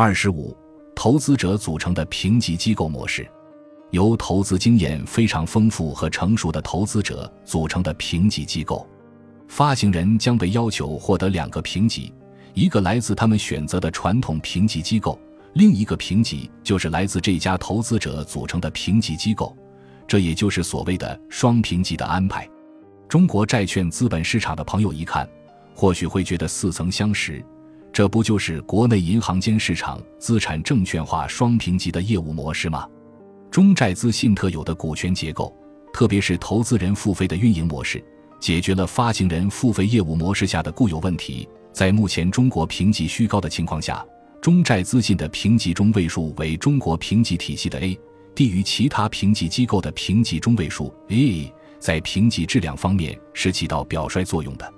二十五，投资者组成的评级机构模式，由投资经验非常丰富和成熟的投资者组成的评级机构，发行人将被要求获得两个评级，一个来自他们选择的传统评级机构，另一个评级就是来自这家投资者组成的评级机构，这也就是所谓的双评级的安排。中国债券资本市场的朋友一看，或许会觉得似曾相识。这不就是国内银行间市场资产证券化双评级的业务模式吗？中债资信特有的股权结构，特别是投资人付费的运营模式，解决了发行人付费业务模式下的固有问题。在目前中国评级虚高的情况下，中债资信的评级中位数为中国评级体系的 A，低于其他评级机构的评级中位数 A，在评级质量方面是起到表率作用的。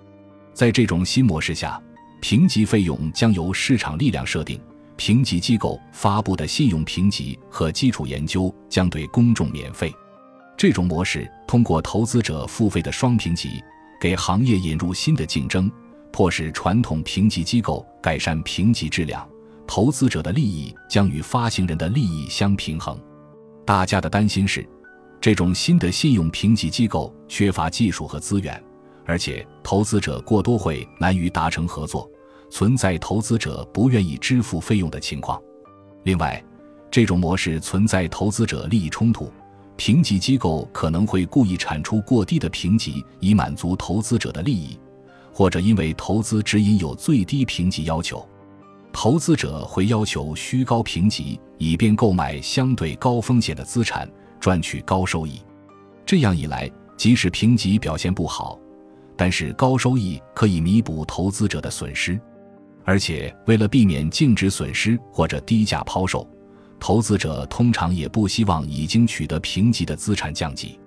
在这种新模式下。评级费用将由市场力量设定，评级机构发布的信用评级和基础研究将对公众免费。这种模式通过投资者付费的双评级，给行业引入新的竞争，迫使传统评级机构改善评级质量，投资者的利益将与发行人的利益相平衡。大家的担心是，这种新的信用评级机构缺乏技术和资源。而且，投资者过多会难于达成合作，存在投资者不愿意支付费用的情况。另外，这种模式存在投资者利益冲突，评级机构可能会故意产出过低的评级以满足投资者的利益，或者因为投资指引有最低评级要求，投资者会要求虚高评级以便购买相对高风险的资产，赚取高收益。这样一来，即使评级表现不好，但是高收益可以弥补投资者的损失，而且为了避免净值损失或者低价抛售，投资者通常也不希望已经取得评级的资产降级。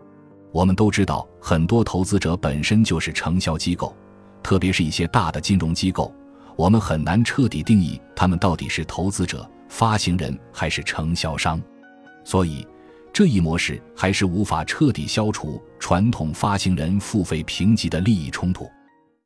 我们都知道，很多投资者本身就是承销机构，特别是一些大的金融机构，我们很难彻底定义他们到底是投资者、发行人还是承销商，所以。这一模式还是无法彻底消除传统发行人付费评级的利益冲突。